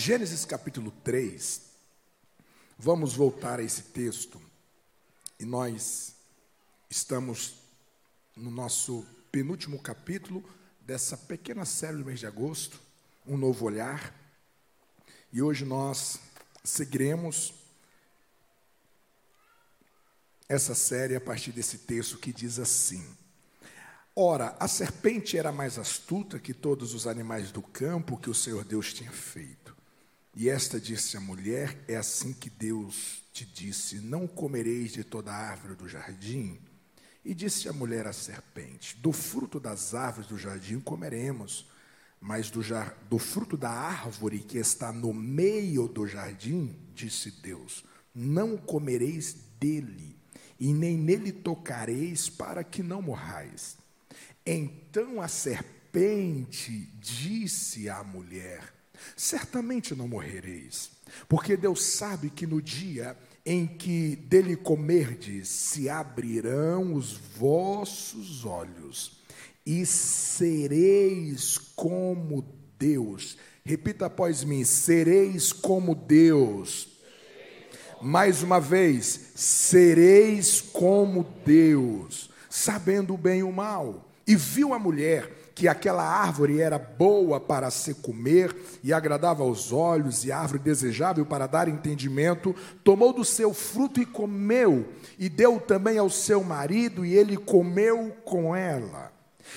Gênesis capítulo 3, vamos voltar a esse texto, e nós estamos no nosso penúltimo capítulo dessa pequena série do mês de agosto, Um Novo Olhar, e hoje nós seguiremos essa série a partir desse texto que diz assim: Ora, a serpente era mais astuta que todos os animais do campo que o Senhor Deus tinha feito. E esta disse à mulher: É assim que Deus te disse: Não comereis de toda árvore do jardim. E disse a mulher à serpente: Do fruto das árvores do jardim comeremos, mas do, jar, do fruto da árvore que está no meio do jardim, disse Deus: Não comereis dele, e nem nele tocareis, para que não morrais. Então a serpente disse à mulher: Certamente não morrereis, porque Deus sabe que no dia em que dele comerdes, se abrirão os vossos olhos, e sereis como Deus. Repita após mim: sereis como Deus. Mais uma vez, sereis como Deus, sabendo o bem e o mal. E viu a mulher que aquela árvore era boa para se comer e agradava aos olhos, e árvore desejável para dar entendimento, tomou do seu fruto e comeu, e deu também ao seu marido, e ele comeu com ela.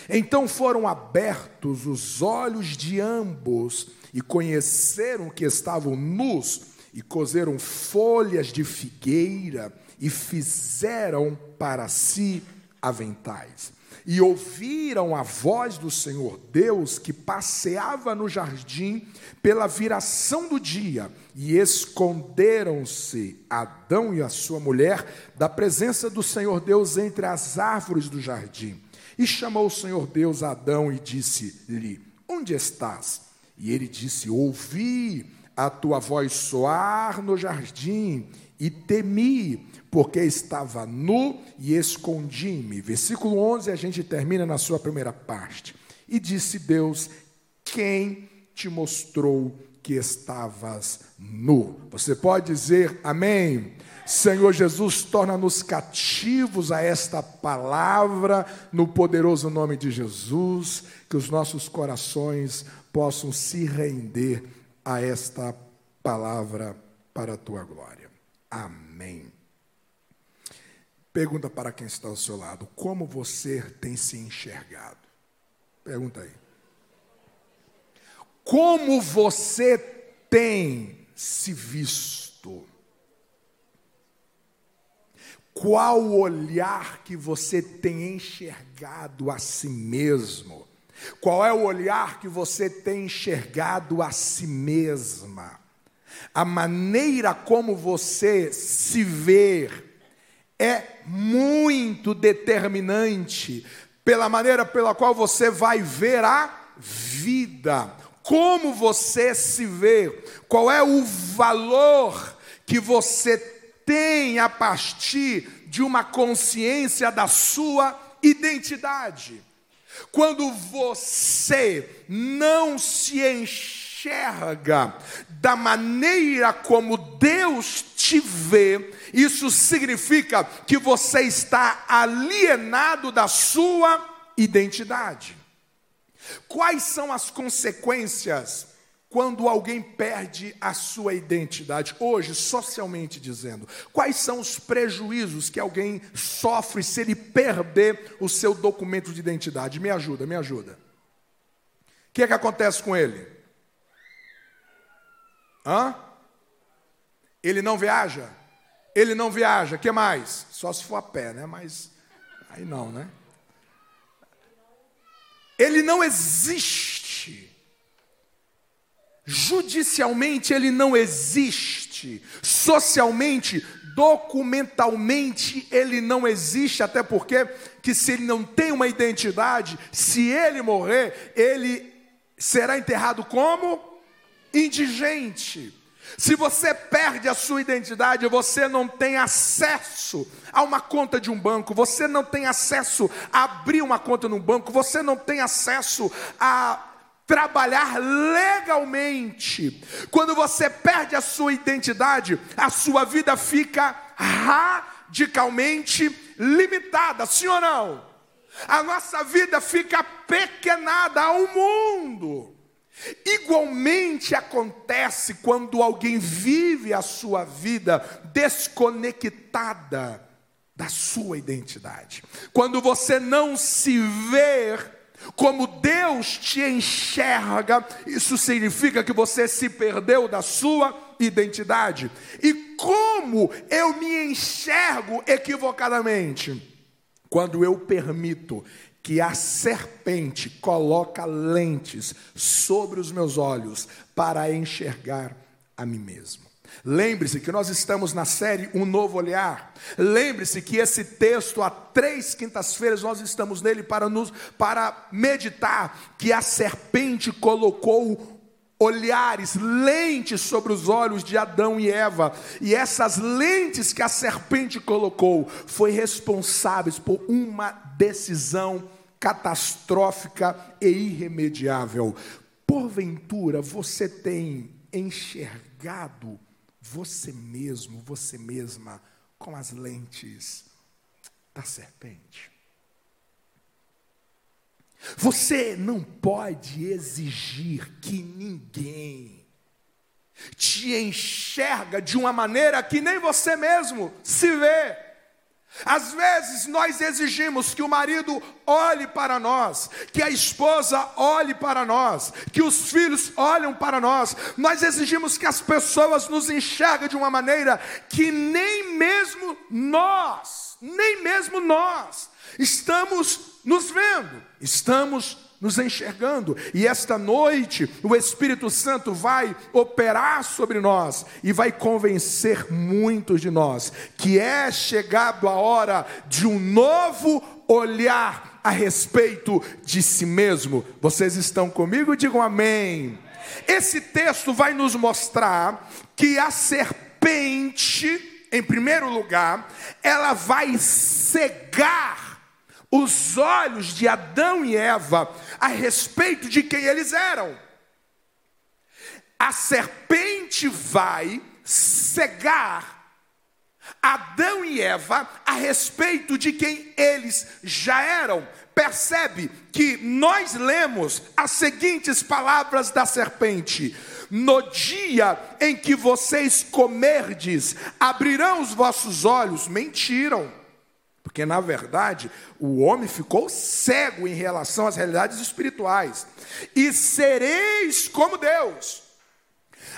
Então foram abertos os olhos de ambos, e conheceram que estavam nus, e cozeram folhas de figueira, e fizeram para si aventais e ouviram a voz do Senhor Deus que passeava no jardim pela viração do dia, e esconderam-se Adão e a sua mulher da presença do Senhor Deus entre as árvores do jardim. E chamou o Senhor Deus a Adão e disse-lhe: Onde estás? E ele disse: Ouvi a tua voz soar no jardim e temi porque estava nu e escondi-me. Versículo 11, a gente termina na sua primeira parte. E disse Deus: Quem te mostrou que estavas nu? Você pode dizer amém? Senhor Jesus, torna-nos cativos a esta palavra, no poderoso nome de Jesus, que os nossos corações possam se render a esta palavra para a tua glória. Amém. Pergunta para quem está ao seu lado: como você tem se enxergado? Pergunta aí. Como você tem se visto? Qual o olhar que você tem enxergado a si mesmo? Qual é o olhar que você tem enxergado a si mesma? A maneira como você se vê é muito determinante pela maneira pela qual você vai ver a vida, como você se vê, qual é o valor que você tem a partir de uma consciência da sua identidade. Quando você não se enxerga da maneira como Deus te vê, isso significa que você está alienado da sua identidade. Quais são as consequências quando alguém perde a sua identidade? Hoje, socialmente dizendo, quais são os prejuízos que alguém sofre se ele perder o seu documento de identidade? Me ajuda, me ajuda. O que é que acontece com ele? Hã? Ele não viaja? Ele não viaja, que mais? Só se for a pé, né? Mas aí não, né? Ele não existe. Judicialmente ele não existe. Socialmente, documentalmente ele não existe, até porque que se ele não tem uma identidade, se ele morrer, ele será enterrado como indigente. Se você perde a sua identidade, você não tem acesso a uma conta de um banco, você não tem acesso a abrir uma conta num banco, você não tem acesso a trabalhar legalmente. Quando você perde a sua identidade, a sua vida fica radicalmente limitada, sim ou não? A nossa vida fica pequenada ao mundo. Igualmente acontece quando alguém vive a sua vida desconectada da sua identidade. Quando você não se vê como Deus te enxerga, isso significa que você se perdeu da sua identidade. E como eu me enxergo equivocadamente? Quando eu permito que a serpente coloca lentes sobre os meus olhos para enxergar a mim mesmo. Lembre-se que nós estamos na série Um Novo Olhar. Lembre-se que esse texto, há três quintas-feiras, nós estamos nele para, nos, para meditar que a serpente colocou olhares, lentes sobre os olhos de Adão e Eva. E essas lentes que a serpente colocou foi responsáveis por uma decisão catastrófica e irremediável. Porventura você tem enxergado você mesmo, você mesma, com as lentes da serpente. Você não pode exigir que ninguém te enxerga de uma maneira que nem você mesmo se vê. Às vezes nós exigimos que o marido olhe para nós, que a esposa olhe para nós, que os filhos olhem para nós. Nós exigimos que as pessoas nos enxerguem de uma maneira que nem mesmo nós, nem mesmo nós estamos nos vendo, estamos nos enxergando. E esta noite o Espírito Santo vai operar sobre nós e vai convencer muitos de nós que é chegado a hora de um novo olhar a respeito de si mesmo. Vocês estão comigo? Digam amém. Esse texto vai nos mostrar que a serpente, em primeiro lugar, ela vai cegar os olhos de Adão e Eva a respeito de quem eles eram. A serpente vai cegar Adão e Eva a respeito de quem eles já eram. Percebe que nós lemos as seguintes palavras da serpente: No dia em que vocês comerdes, abrirão os vossos olhos. Mentiram porque, na verdade, o homem ficou cego em relação às realidades espirituais. E sereis como Deus.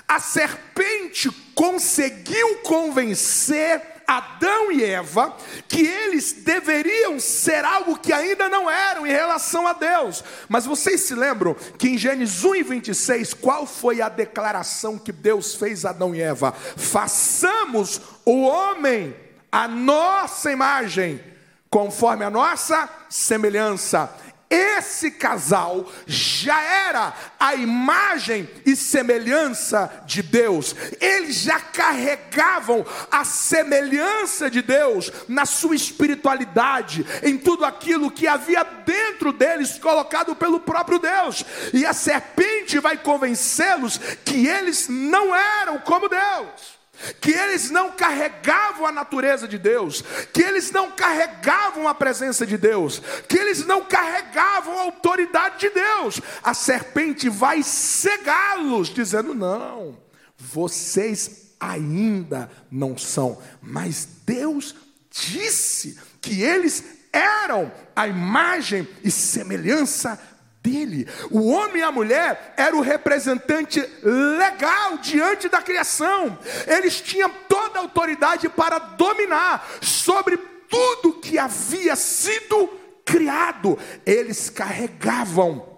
A serpente conseguiu convencer Adão e Eva que eles deveriam ser algo que ainda não eram em relação a Deus. Mas vocês se lembram que em Gênesis 1 e 26, qual foi a declaração que Deus fez a Adão e Eva? Façamos o homem a nossa imagem, conforme a nossa semelhança. Esse casal já era a imagem e semelhança de Deus, eles já carregavam a semelhança de Deus na sua espiritualidade, em tudo aquilo que havia dentro deles, colocado pelo próprio Deus, e a serpente vai convencê-los que eles não eram como Deus que eles não carregavam a natureza de Deus, que eles não carregavam a presença de Deus, que eles não carregavam a autoridade de Deus. A serpente vai cegá-los, dizendo: não, vocês ainda não são, mas Deus disse que eles eram a imagem e semelhança dele. O homem e a mulher eram o representante legal diante da criação. Eles tinham toda a autoridade para dominar sobre tudo que havia sido criado. Eles carregavam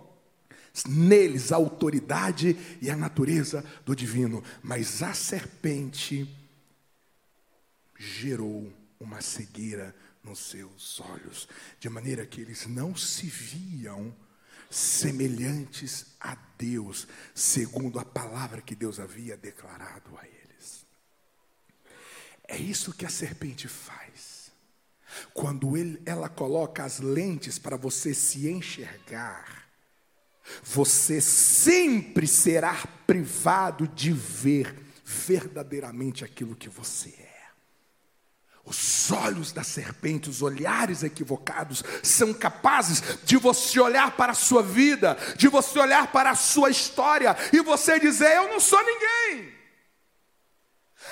neles a autoridade e a natureza do divino, mas a serpente gerou uma cegueira nos seus olhos, de maneira que eles não se viam semelhantes a Deus, segundo a palavra que Deus havia declarado a eles. É isso que a serpente faz. Quando ele, ela coloca as lentes para você se enxergar, você sempre será privado de ver verdadeiramente aquilo que você é. Os olhos da serpente, os olhares equivocados, são capazes de você olhar para a sua vida, de você olhar para a sua história e você dizer: Eu não sou ninguém.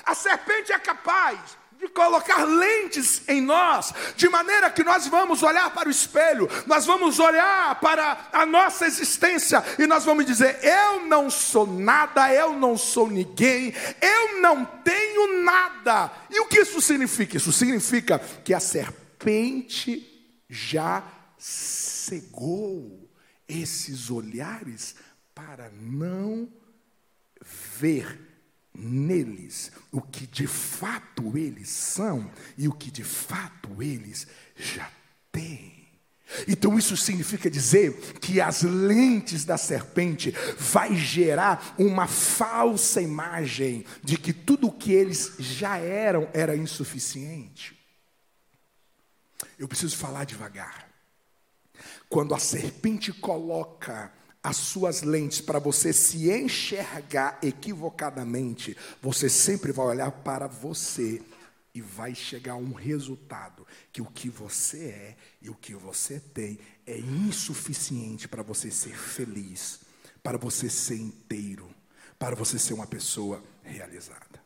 A serpente é capaz colocar lentes em nós, de maneira que nós vamos olhar para o espelho, nós vamos olhar para a nossa existência e nós vamos dizer: eu não sou nada, eu não sou ninguém, eu não tenho nada. E o que isso significa? Isso significa que a serpente já cegou esses olhares para não ver neles o que de fato eles são e o que de fato eles já têm. Então isso significa dizer que as lentes da serpente vai gerar uma falsa imagem de que tudo o que eles já eram era insuficiente. Eu preciso falar devagar. Quando a serpente coloca as suas lentes para você se enxergar equivocadamente, você sempre vai olhar para você e vai chegar a um resultado que o que você é e o que você tem é insuficiente para você ser feliz, para você ser inteiro, para você ser uma pessoa realizada.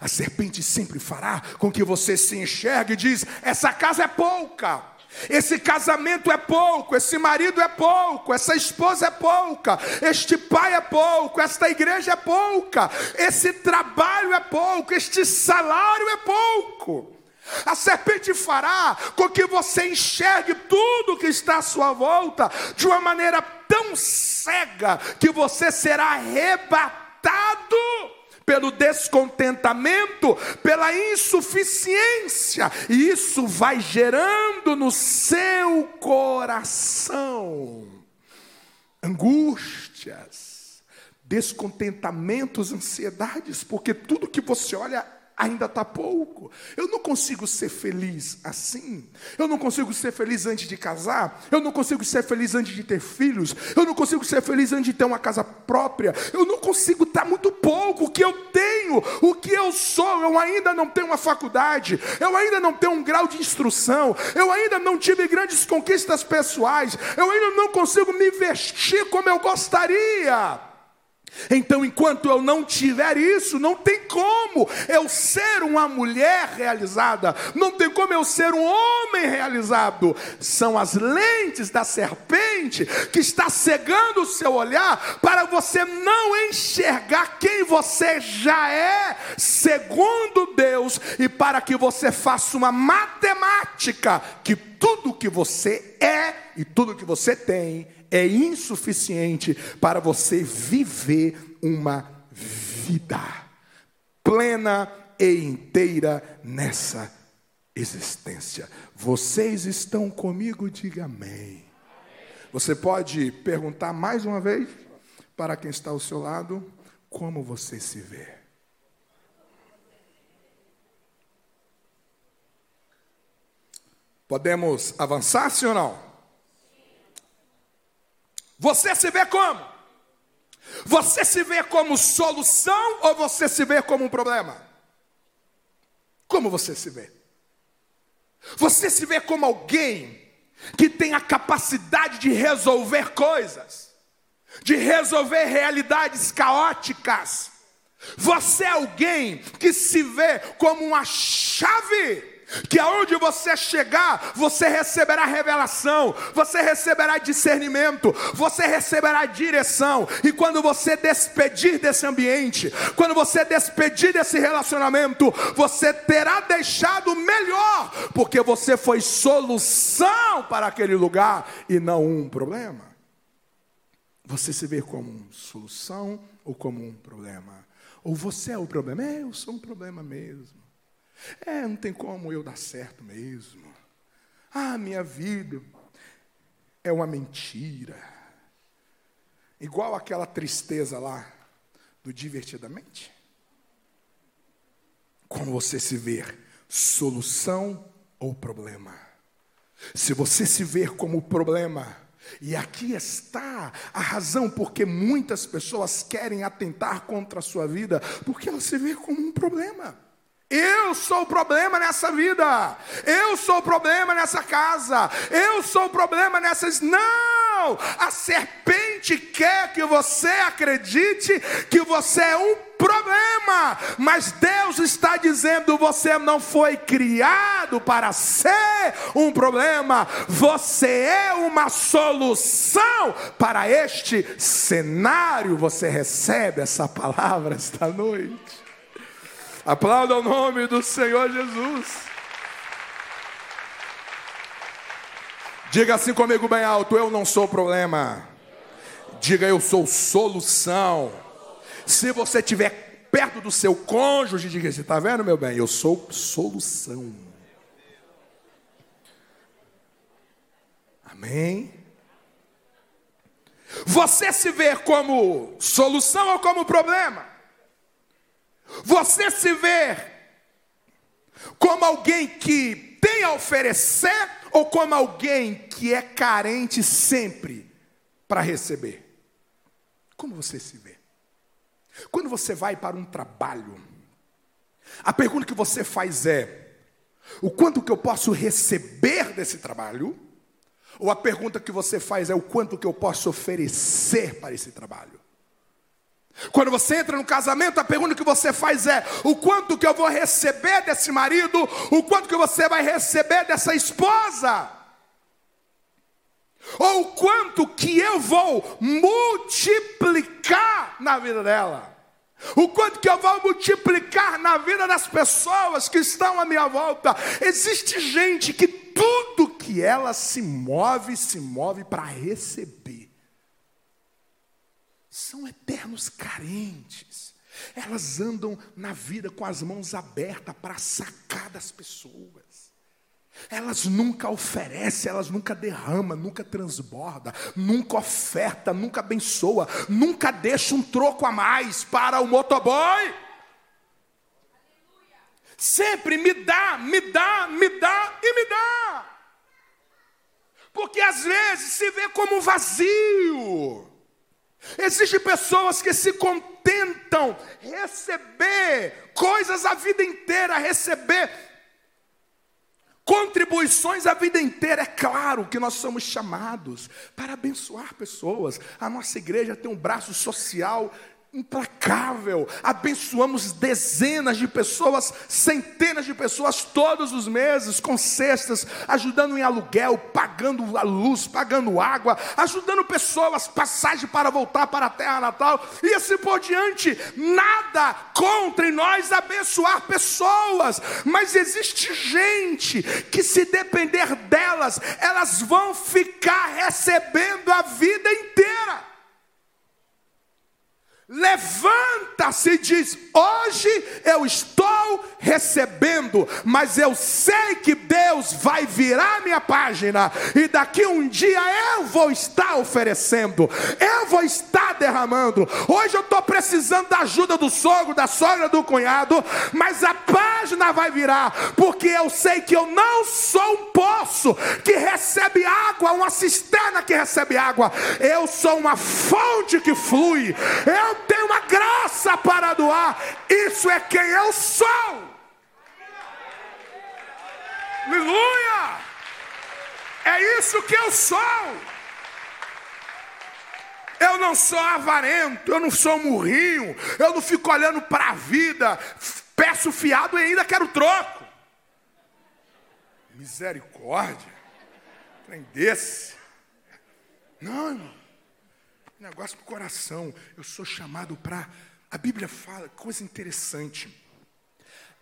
A serpente sempre fará com que você se enxergue e diz: essa casa é pouca. Esse casamento é pouco, esse marido é pouco, essa esposa é pouca, este pai é pouco, esta igreja é pouca, esse trabalho é pouco, este salário é pouco. A serpente fará com que você enxergue tudo que está à sua volta de uma maneira tão cega que você será arrebatado pelo descontentamento, pela insuficiência, e isso vai gerando no seu coração angústias, descontentamentos, ansiedades, porque tudo que você olha ainda está pouco. Eu não consigo ser feliz assim. Eu não consigo ser feliz antes de casar. Eu não consigo ser feliz antes de ter filhos. Eu não consigo ser feliz antes de ter uma casa própria. Eu não consigo estar muito pouco. O que eu tenho, o que eu sou, eu ainda não tenho uma faculdade. Eu ainda não tenho um grau de instrução. Eu ainda não tive grandes conquistas pessoais. Eu ainda não consigo me vestir como eu gostaria. Então, enquanto eu não tiver isso, não tem como eu ser uma mulher realizada, não tem como eu ser um homem realizado. São as lentes da serpente que está cegando o seu olhar para você não enxergar quem você já é, segundo Deus, e para que você faça uma matemática que tudo que você é e tudo que você tem é insuficiente para você viver uma vida plena e inteira nessa existência. Vocês estão comigo? Diga amém. Você pode perguntar mais uma vez para quem está ao seu lado como você se vê. Podemos avançar, sim ou não? Você se vê como? Você se vê como solução ou você se vê como um problema? Como você se vê? Você se vê como alguém que tem a capacidade de resolver coisas, de resolver realidades caóticas. Você é alguém que se vê como uma chave que aonde você chegar, você receberá revelação, você receberá discernimento, você receberá direção, e quando você despedir desse ambiente, quando você despedir desse relacionamento, você terá deixado melhor, porque você foi solução para aquele lugar e não um problema. Você se vê como solução ou como um problema? Ou você é o problema? É, eu sou um problema mesmo. É, não tem como eu dar certo mesmo. Ah, minha vida é uma mentira. Igual aquela tristeza lá do divertidamente. Como você se ver, solução ou problema? Se você se ver como problema, E aqui está a razão porque muitas pessoas querem atentar contra a sua vida, porque ela se vê como um problema. Eu sou o problema nessa vida. Eu sou o problema nessa casa. Eu sou o problema nessas. Não! A serpente quer que você acredite que você é um problema, mas Deus está dizendo: você não foi criado para ser um problema, você é uma solução para este cenário. Você recebe essa palavra esta noite. Aplauda o nome do Senhor Jesus. Diga assim comigo bem alto: eu não sou problema. Diga eu sou solução. Se você estiver perto do seu cônjuge, diga assim: está vendo, meu bem? Eu sou solução. Amém? Você se vê como solução ou como problema? Você se vê como alguém que tem a oferecer ou como alguém que é carente sempre para receber? Como você se vê? Quando você vai para um trabalho, a pergunta que você faz é: o quanto que eu posso receber desse trabalho? Ou a pergunta que você faz é: o quanto que eu posso oferecer para esse trabalho? Quando você entra no casamento, a pergunta que você faz é: o quanto que eu vou receber desse marido? O quanto que você vai receber dessa esposa? Ou o quanto que eu vou multiplicar na vida dela? O quanto que eu vou multiplicar na vida das pessoas que estão à minha volta? Existe gente que tudo que ela se move, se move para receber são eternos carentes. Elas andam na vida com as mãos abertas para sacar das pessoas. Elas nunca oferecem, elas nunca derramam, nunca transborda, nunca oferta, nunca abençoa, nunca deixa um troco a mais para o motoboy. Sempre me dá, me dá, me dá e me dá. Porque às vezes se vê como vazio. Existem pessoas que se contentam receber coisas a vida inteira, receber contribuições a vida inteira. É claro que nós somos chamados para abençoar pessoas. A nossa igreja tem um braço social implacável. Abençoamos dezenas de pessoas, centenas de pessoas todos os meses com cestas, ajudando em aluguel, pagando a luz, pagando água, ajudando pessoas, passagem para voltar para a terra natal e assim por diante. Nada contra em nós abençoar pessoas, mas existe gente que se depender delas, elas vão ficar recebendo a vida inteira. Levanta-se e diz: Hoje eu estou recebendo, mas eu sei que Deus vai virar minha página, e daqui um dia eu vou estar oferecendo, eu vou estar derramando. Hoje eu estou precisando da ajuda do sogro, da sogra, do cunhado, mas a página vai virar, porque eu sei que eu não sou um poço que recebe água, uma cisterna que recebe água, eu sou uma fonte que flui. Eu tenho uma graça para doar. Isso é quem eu sou. Aleluia! É isso que eu sou. Eu não sou avarento, eu não sou murrinho, eu não fico olhando para a vida, peço fiado e ainda quero troco. Misericórdia, trem desse. Não, irmão. Negócio para o coração. Eu sou chamado para. A Bíblia fala, coisa interessante.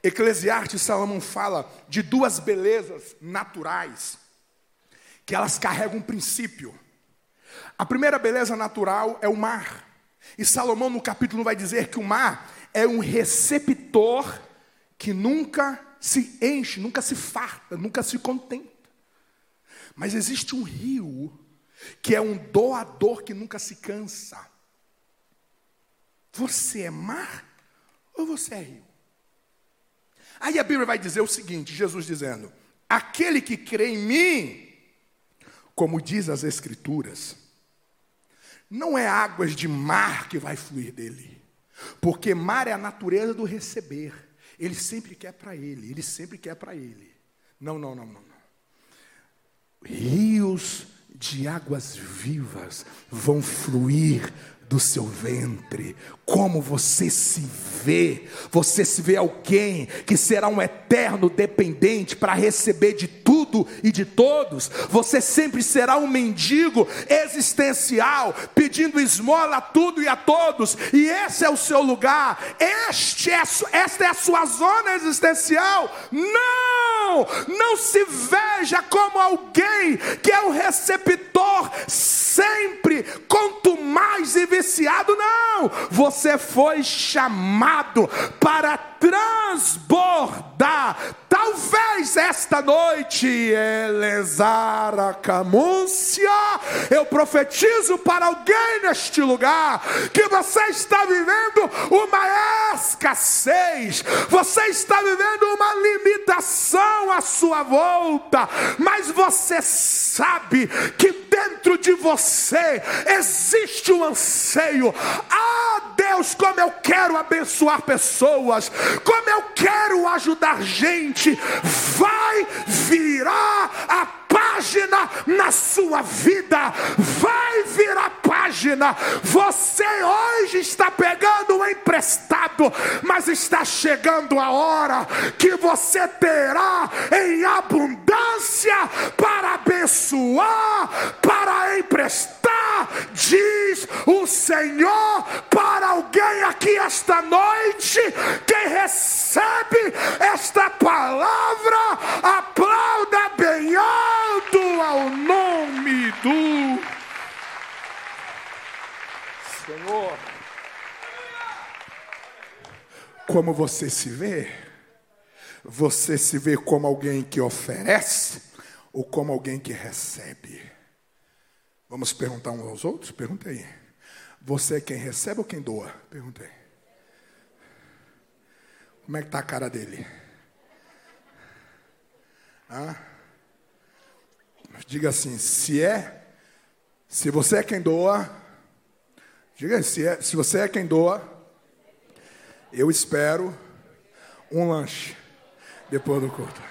Eclesiastes Salomão fala de duas belezas naturais, que elas carregam um princípio. A primeira beleza natural é o mar. E Salomão, no capítulo, vai dizer que o mar é um receptor que nunca se enche, nunca se farta, nunca se contenta. Mas existe um rio que é um doador que nunca se cansa. Você é mar ou você é rio? Aí a Bíblia vai dizer o seguinte: Jesus dizendo: aquele que crê em mim, como diz as Escrituras, não é águas de mar que vai fluir dele, porque mar é a natureza do receber. Ele sempre quer para ele, ele sempre quer para ele. Não, não, não, não. Rios de águas vivas vão fluir do seu ventre. Como você se vê? Você se vê alguém que será um eterno dependente para receber de tudo e de todos. Você sempre será um mendigo existencial, pedindo esmola a tudo e a todos. E esse é o seu lugar. Este é, esta é a sua zona existencial. Não! Não se veja como alguém que é o receptor sempre, quanto mais e não. Você foi chamado para transbordar. Talvez esta noite, Elezara Camúncia, eu profetizo para alguém neste lugar que você está vivendo uma escassez, você está vivendo uma limitação à sua volta, mas você sabe que dentro de você existe um anseio. Ah, Deus, como eu quero abençoar pessoas, como eu quero ajudar gente, vai virar a página na sua vida, vai virar página. Você hoje está pegando um emprestado, mas está chegando a hora que você terá em abundância para abençoar, para emprestar, diz o Senhor para alguém aqui esta noite. Quem recebe esta palavra, aplauda bem alto ao nome do Senhor. Como você se vê? Você se vê como alguém que oferece ou como alguém que recebe? Vamos perguntar uns aos outros? Pergunta aí. Você é quem recebe ou quem doa? Perguntei. Como é que está a cara dele? Hã? Diga assim, se é, se você é quem doa, diga se, é, se você é quem doa, eu espero um lanche depois do culto.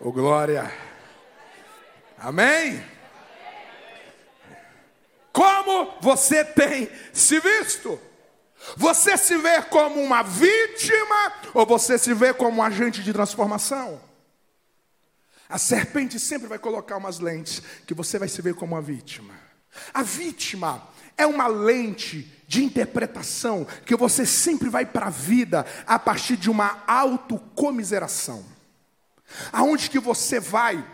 Ô glória. Amém? Como você tem se visto? Você se vê como uma vítima ou você se vê como um agente de transformação? A serpente sempre vai colocar umas lentes que você vai se ver como uma vítima. A vítima é uma lente de interpretação que você sempre vai para a vida a partir de uma autocomiseração. Aonde que você vai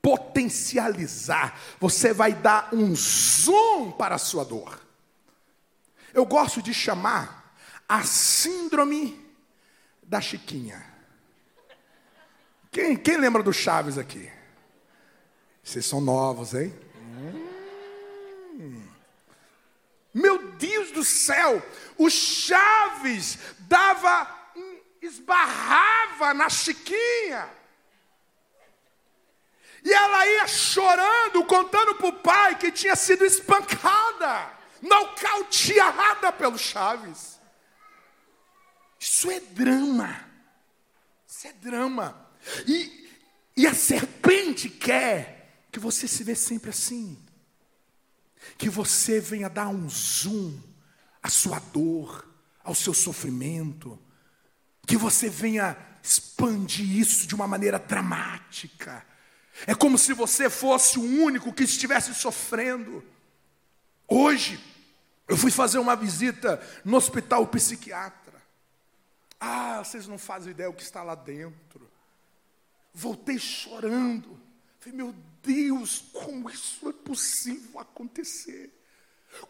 potencializar, você vai dar um zoom para a sua dor. Eu gosto de chamar a síndrome da Chiquinha. Quem, quem lembra do Chaves aqui? Vocês são novos, hein? Hum. Meu Deus do céu, o Chaves dava, esbarrava na Chiquinha. E ela ia chorando, contando para o pai que tinha sido espancada, nocauteada pelo Chaves. Isso é drama. Isso é drama. E, e a serpente quer que você se vê sempre assim. Que você venha dar um zoom à sua dor, ao seu sofrimento. Que você venha expandir isso de uma maneira dramática é como se você fosse o único que estivesse sofrendo. Hoje, eu fui fazer uma visita no hospital psiquiatra. Ah, vocês não fazem ideia o que está lá dentro. Voltei chorando. Falei, meu Deus, como isso é possível acontecer?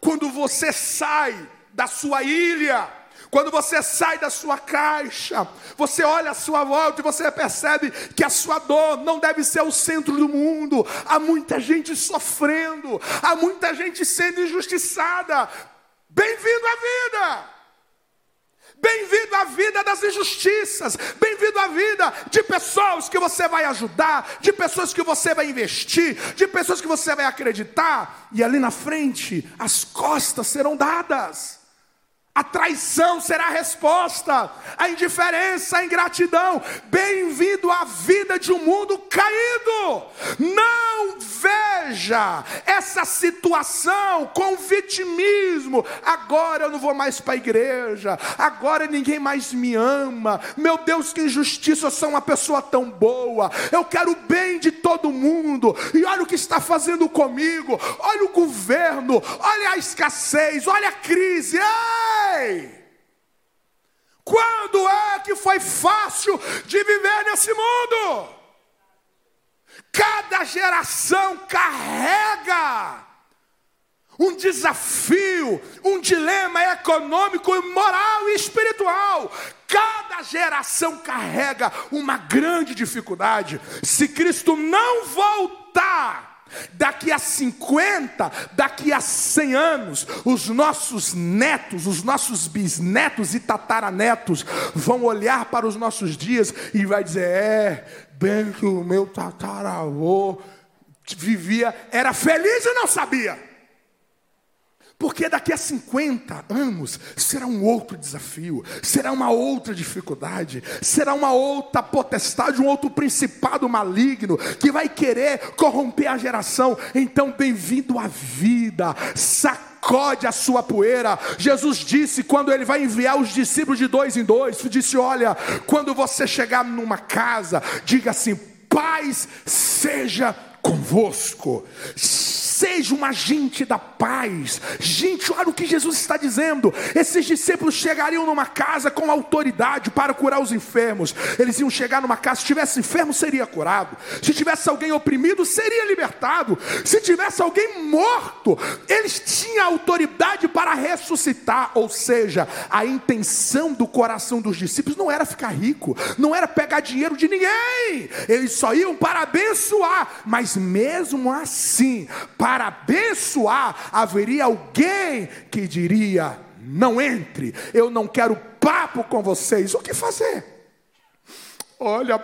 Quando você sai da sua ilha, quando você sai da sua caixa, você olha à sua volta e você percebe que a sua dor não deve ser o centro do mundo. Há muita gente sofrendo, há muita gente sendo injustiçada. Bem-vindo à vida. Bem-vindo à vida das injustiças. Bem-vindo à vida de pessoas que você vai ajudar, de pessoas que você vai investir, de pessoas que você vai acreditar. E ali na frente, as costas serão dadas. A traição será a resposta, a indiferença, a ingratidão. Bem-vindo à vida de um mundo caído. Não veja essa situação com vitimismo. Agora eu não vou mais para a igreja, agora ninguém mais me ama. Meu Deus, que injustiça, eu sou uma pessoa tão boa. Eu quero o bem de todo mundo. E olha o que está fazendo comigo. Olha o governo, olha a escassez, olha a crise. Quando é que foi fácil de viver nesse mundo? Cada geração carrega um desafio, um dilema econômico, moral e espiritual. Cada geração carrega uma grande dificuldade. Se Cristo não voltar, Daqui a 50, daqui a 100 anos, os nossos netos, os nossos bisnetos e tataranetos vão olhar para os nossos dias e vai dizer: "É, bem que o meu tataravô vivia, era feliz e não sabia". Porque daqui a 50 anos será um outro desafio, será uma outra dificuldade, será uma outra potestade, um outro principado maligno que vai querer corromper a geração. Então, bem-vindo à vida, sacode a sua poeira. Jesus disse, quando ele vai enviar os discípulos de dois em dois, disse: Olha, quando você chegar numa casa, diga assim: paz seja convosco Seja um agente da paz. Gente, olha o que Jesus está dizendo. Esses discípulos chegariam numa casa com autoridade para curar os enfermos. Eles iam chegar numa casa, se tivesse enfermo, seria curado. Se tivesse alguém oprimido, seria libertado. Se tivesse alguém morto, eles tinham autoridade para ressuscitar. Ou seja, a intenção do coração dos discípulos não era ficar rico, não era pegar dinheiro de ninguém. Eles só iam para abençoar. Mas mesmo assim, para para abençoar, haveria alguém que diria: não entre, eu não quero papo com vocês. O que fazer? Olha,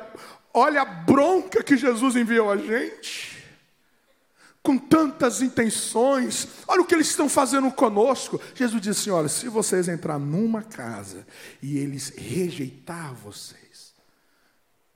olha a bronca que Jesus enviou a gente. Com tantas intenções, olha o que eles estão fazendo conosco. Jesus disse assim: Olha, se vocês entrar numa casa e eles rejeitar vocês,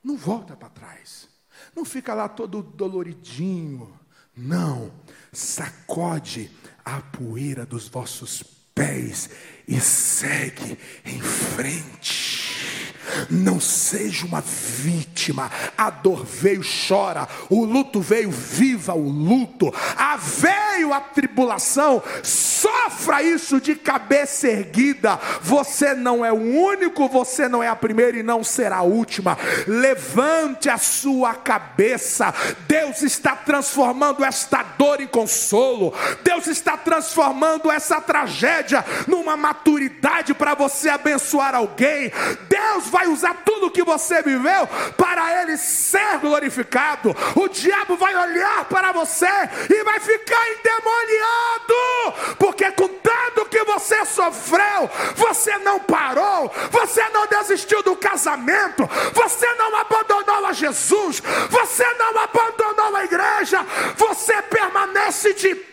não volta para trás, não fica lá todo doloridinho, não, sacode a poeira dos vossos pés e segue em frente. Não seja uma vítima. A dor veio, chora. O luto veio, viva o luto. A veio a tribulação, sofra isso de cabeça erguida. Você não é o único, você não é a primeira e não será a última. Levante a sua cabeça. Deus está transformando esta dor em consolo. Deus está transformando essa tragédia numa maturidade para você abençoar alguém. Deus vai usar tudo que você viveu para ele ser glorificado. O diabo vai olhar para você e vai ficar endemoniado, porque com tanto que você sofreu, você não parou, você não desistiu do casamento, você não abandonou a Jesus, você não abandonou a igreja, você permanece de pé,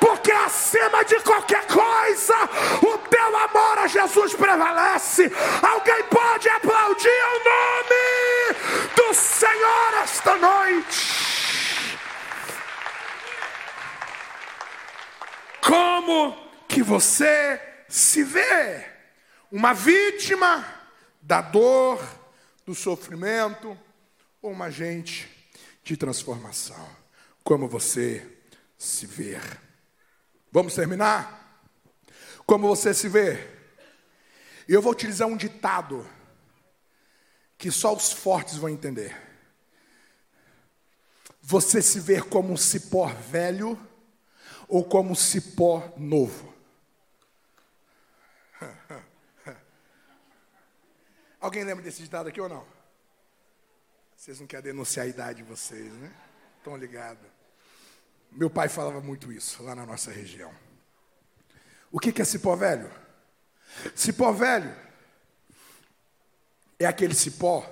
porque acima de qualquer coisa, o teu amor a Jesus prevalece. Alguém pode aplaudir o nome do Senhor esta noite. Como que você se vê? Uma vítima da dor, do sofrimento, ou uma agente de transformação? Como você se vê? Vamos terminar? Como você se vê? Eu vou utilizar um ditado que só os fortes vão entender. Você se vê como um cipó velho ou como um cipó novo? Alguém lembra desse ditado aqui ou não? Vocês não querem denunciar a idade de vocês, né? Estão ligados. Meu pai falava muito isso lá na nossa região. O que é cipó velho? Cipó velho é aquele cipó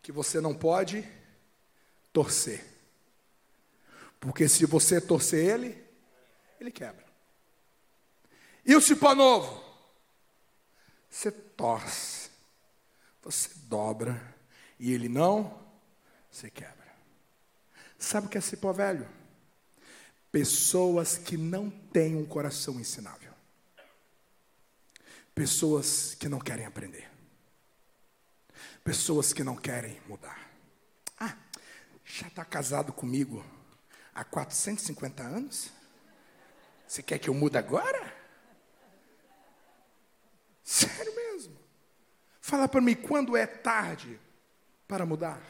que você não pode torcer. Porque se você torcer ele, ele quebra. E o cipó novo? Você torce, você dobra e ele não se quebra. Sabe o que é cipó velho? Pessoas que não têm um coração ensinável. Pessoas que não querem aprender. Pessoas que não querem mudar. Ah, já está casado comigo há 450 anos? Você quer que eu mude agora? Sério mesmo. Fala para mim, quando é tarde para mudar?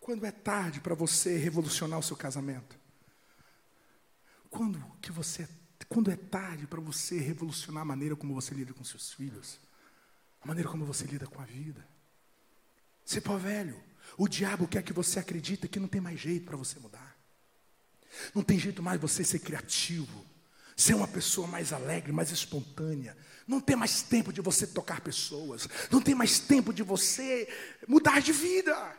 Quando é tarde para você revolucionar o seu casamento? Quando que você quando é tarde para você revolucionar a maneira como você lida com seus filhos? A maneira como você lida com a vida? Se pô velho, o diabo quer que você acredite que não tem mais jeito para você mudar. Não tem jeito mais você ser criativo, ser uma pessoa mais alegre, mais espontânea. Não tem mais tempo de você tocar pessoas. Não tem mais tempo de você mudar de vida.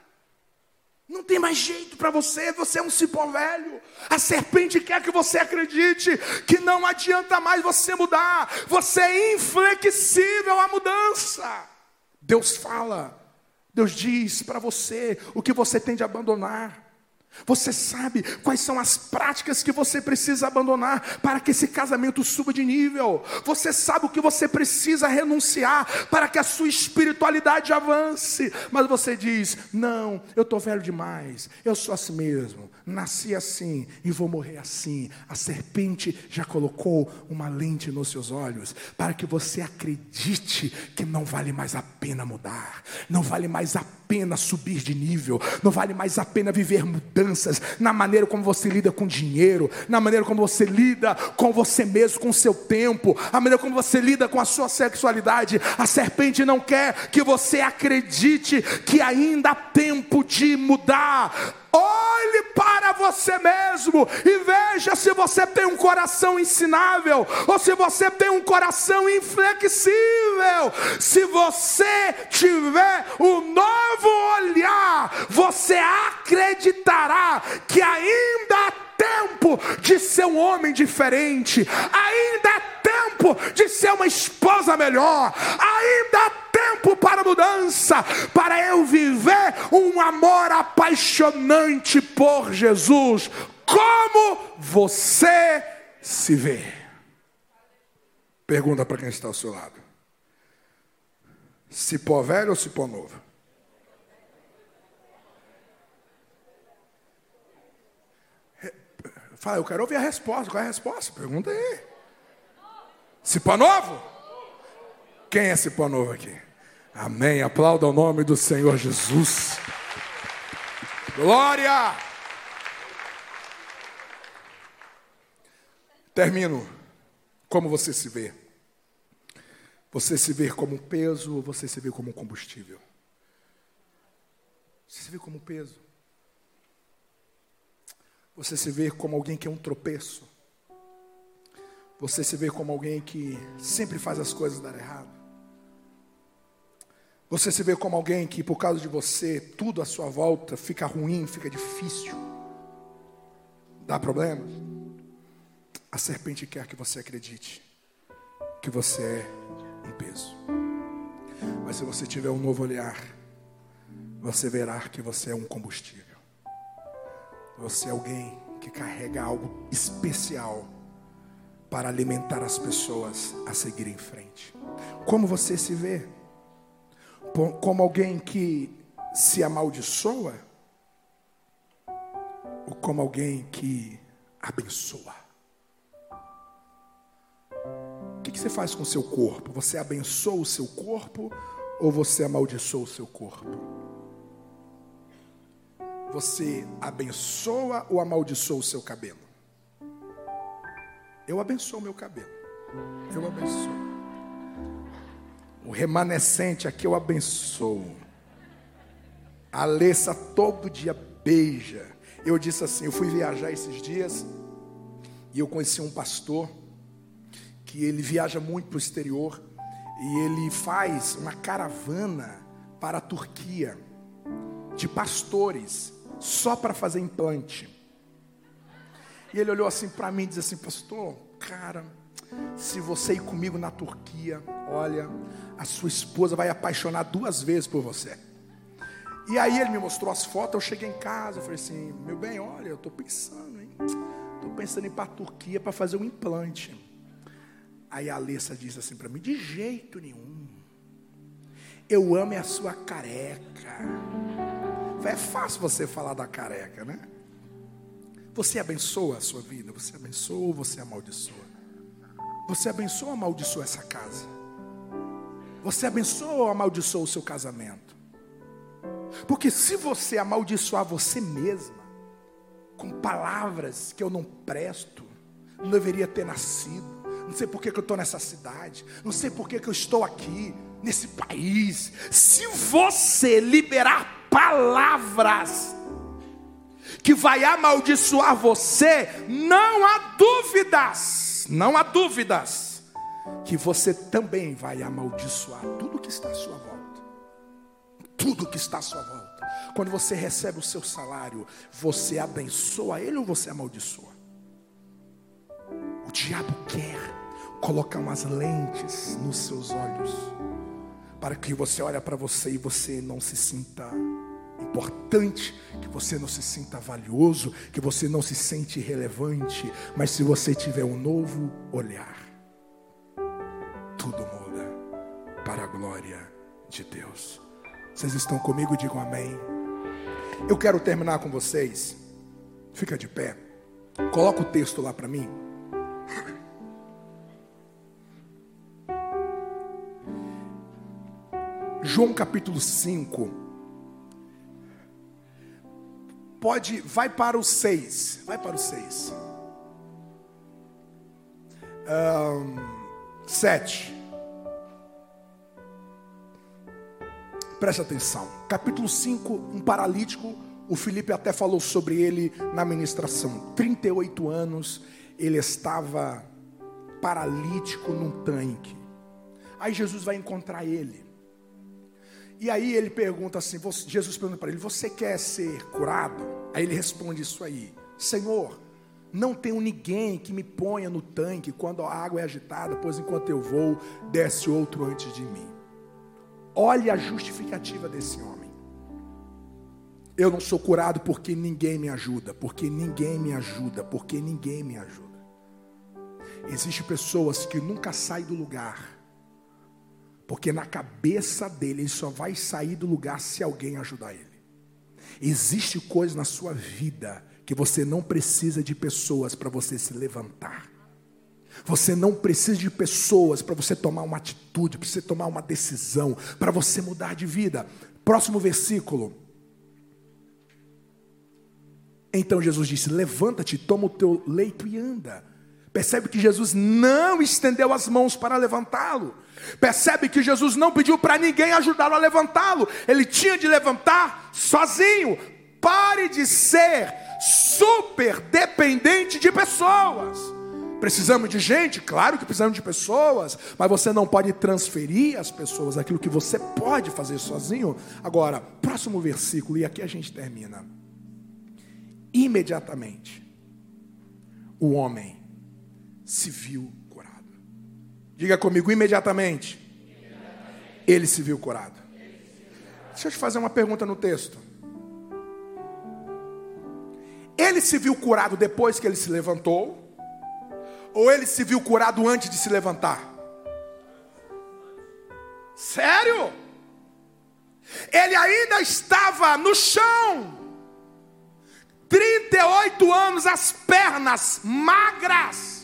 Não tem mais jeito para você, você é um cipó velho. A serpente quer que você acredite que não adianta mais você mudar. Você é inflexível à mudança. Deus fala, Deus diz para você o que você tem de abandonar. Você sabe quais são as práticas que você precisa abandonar para que esse casamento suba de nível. Você sabe o que você precisa renunciar para que a sua espiritualidade avance. Mas você diz: Não, eu estou velho demais. Eu sou assim mesmo. Nasci assim e vou morrer assim. A serpente já colocou uma lente nos seus olhos para que você acredite que não vale mais a pena mudar. Não vale mais a pena subir de nível. Não vale mais a pena viver mudança mudanças na maneira como você lida com dinheiro, na maneira como você lida com você mesmo, com o seu tempo, a maneira como você lida com a sua sexualidade. A serpente não quer que você acredite que ainda há tempo de mudar. Olhe para você mesmo e veja se você tem um coração ensinável ou se você tem um coração inflexível. Se você tiver um novo olhar, você acreditará que ainda há tempo de ser um homem diferente, ainda há tempo de ser uma esposa melhor, ainda há tempo para mudança, para eu viver um amor apaixonante por Jesus. Como você se vê? Pergunta para quem está ao seu lado: cipó velho ou cipó novo? Fala, eu quero ouvir a resposta. Qual é a resposta? Pergunta aí. Cipó novo? Quem é cipó novo aqui? Amém. Aplauda o nome do Senhor Jesus. Glória! Termino. Como você se vê? Você se vê como peso ou você se vê como combustível? Você se vê como peso? Você se vê como alguém que é um tropeço? Você se vê como alguém que sempre faz as coisas dar errado? Você se vê como alguém que, por causa de você, tudo à sua volta fica ruim, fica difícil, dá problemas. A serpente quer que você acredite que você é um peso. Mas se você tiver um novo olhar, você verá que você é um combustível. Você é alguém que carrega algo especial para alimentar as pessoas a seguir em frente. Como você se vê? Como alguém que se amaldiçoa ou como alguém que abençoa? O que você faz com o seu corpo? Você abençoa o seu corpo ou você amaldiçoa o seu corpo? Você abençoa ou amaldiçoa o seu cabelo? Eu abençoo meu cabelo. Eu abençoo. O remanescente aqui eu abençoo. A Alessa todo dia beija. Eu disse assim: eu fui viajar esses dias e eu conheci um pastor que ele viaja muito para o exterior e ele faz uma caravana para a Turquia de pastores só para fazer implante. E ele olhou assim para mim e disse assim: Pastor, cara, se você ir comigo na Turquia, olha, a sua esposa vai apaixonar duas vezes por você. E aí ele me mostrou as fotos, eu cheguei em casa, eu falei assim, meu bem, olha, eu estou pensando, hein? Estou pensando em ir para a Turquia para fazer um implante. Aí a Alessa disse assim para mim, de jeito nenhum. Eu amo é a sua careca. É fácil você falar da careca, né? Você abençoa a sua vida, você abençoa ou você amaldiçoa? Você abençoa ou amaldiçoa essa casa? Você abençoa ou amaldiçoa o seu casamento? Porque se você amaldiçoar você mesma, com palavras que eu não presto, não deveria ter nascido, não sei por que, eu estou nessa cidade, não sei por que, que eu estou aqui, nesse país. Se você liberar palavras que vai amaldiçoar você, não há dúvidas, não há dúvidas, que você também vai amaldiçoar tudo que está à sua volta. Tudo que está à sua volta. Quando você recebe o seu salário, você abençoa ele ou você amaldiçoa? O diabo quer colocar umas lentes nos seus olhos para que você olhe para você e você não se sinta importante, que você não se sinta valioso, que você não se sente relevante, mas se você tiver um novo olhar, tudo muda para a glória de Deus. Vocês estão comigo? Digam amém. Eu quero terminar com vocês. Fica de pé. Coloca o texto lá para mim. João capítulo 5 pode, vai para o 6. Vai para o 6. Um, 7. Preste atenção. Capítulo 5, um paralítico. O Felipe até falou sobre ele na ministração. 38 anos, ele estava paralítico num tanque. Aí Jesus vai encontrar ele. E aí ele pergunta assim: Jesus pergunta para ele: Você quer ser curado? Aí ele responde isso aí: Senhor, não tenho ninguém que me ponha no tanque quando a água é agitada, pois enquanto eu vou, desce outro antes de mim. Olha a justificativa desse homem. Eu não sou curado porque ninguém me ajuda, porque ninguém me ajuda, porque ninguém me ajuda. Existem pessoas que nunca saem do lugar porque na cabeça dele ele só vai sair do lugar se alguém ajudar ele. Existe coisa na sua vida que você não precisa de pessoas para você se levantar. Você não precisa de pessoas para você tomar uma atitude, para você tomar uma decisão, para você mudar de vida. Próximo versículo. Então Jesus disse: Levanta-te, toma o teu leito e anda. Percebe que Jesus não estendeu as mãos para levantá-lo. Percebe que Jesus não pediu para ninguém ajudá-lo a levantá-lo. Ele tinha de levantar sozinho. Pare de ser super dependente de pessoas. Precisamos de gente? Claro que precisamos de pessoas, mas você não pode transferir às pessoas aquilo que você pode fazer sozinho. Agora, próximo versículo, e aqui a gente termina. Imediatamente, o homem se viu curado. Diga comigo imediatamente. Ele se viu curado. Deixa eu te fazer uma pergunta no texto. Ele se viu curado depois que ele se levantou? Ou ele se viu curado antes de se levantar? Sério? Ele ainda estava no chão. 38 anos, as pernas magras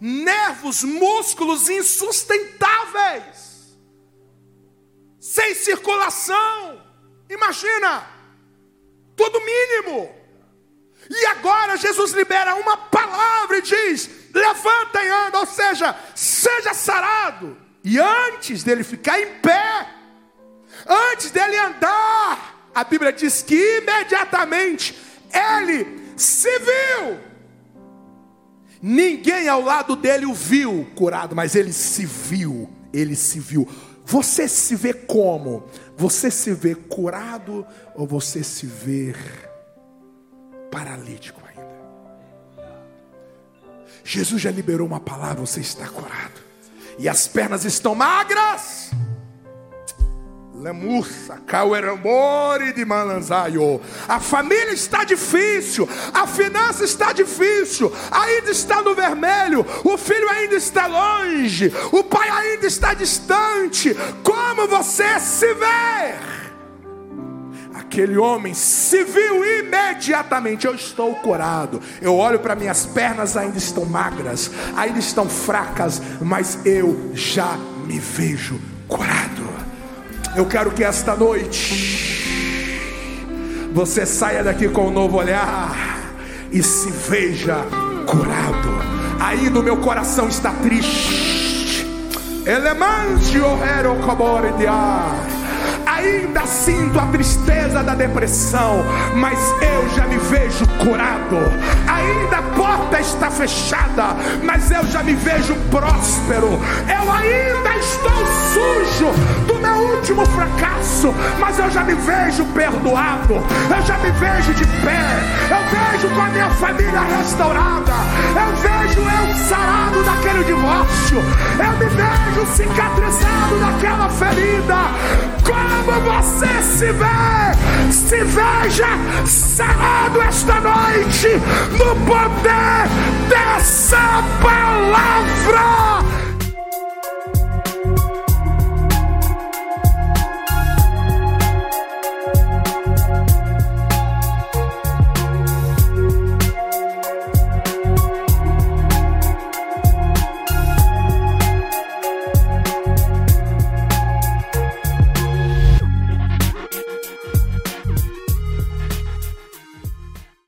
nervos, músculos insustentáveis, sem circulação. Imagina, tudo mínimo. E agora Jesus libera uma palavra e diz: levanta e anda, ou seja, seja sarado. E antes dele ficar em pé, antes dele andar, a Bíblia diz que imediatamente ele se viu Ninguém ao lado dele o viu curado, mas ele se viu ele se viu. Você se vê como? Você se vê curado ou você se vê paralítico? Jesus já liberou uma palavra, você está curado. E as pernas estão magras. De. A família está difícil, a finança está difícil, ainda está no vermelho, o filho ainda está longe, o pai ainda está distante. Como você se vê? Aquele homem se viu imediatamente. Eu estou curado. Eu olho para minhas pernas, ainda estão magras, ainda estão fracas, mas eu já me vejo curado. Eu quero que esta noite você saia daqui com um novo olhar e se veja curado. Aí no meu coração está triste. Elemante o hero de ar ainda sinto a tristeza da depressão, mas eu já me vejo curado. Ainda a porta está fechada, mas eu já me vejo próspero. Eu ainda estou sujo último fracasso, mas eu já me vejo perdoado. Eu já me vejo de pé. Eu vejo com a minha família restaurada. Eu vejo eu sarado daquele divórcio. Eu me vejo cicatrizado daquela ferida. Como você se vê, se veja sarado esta noite no poder dessa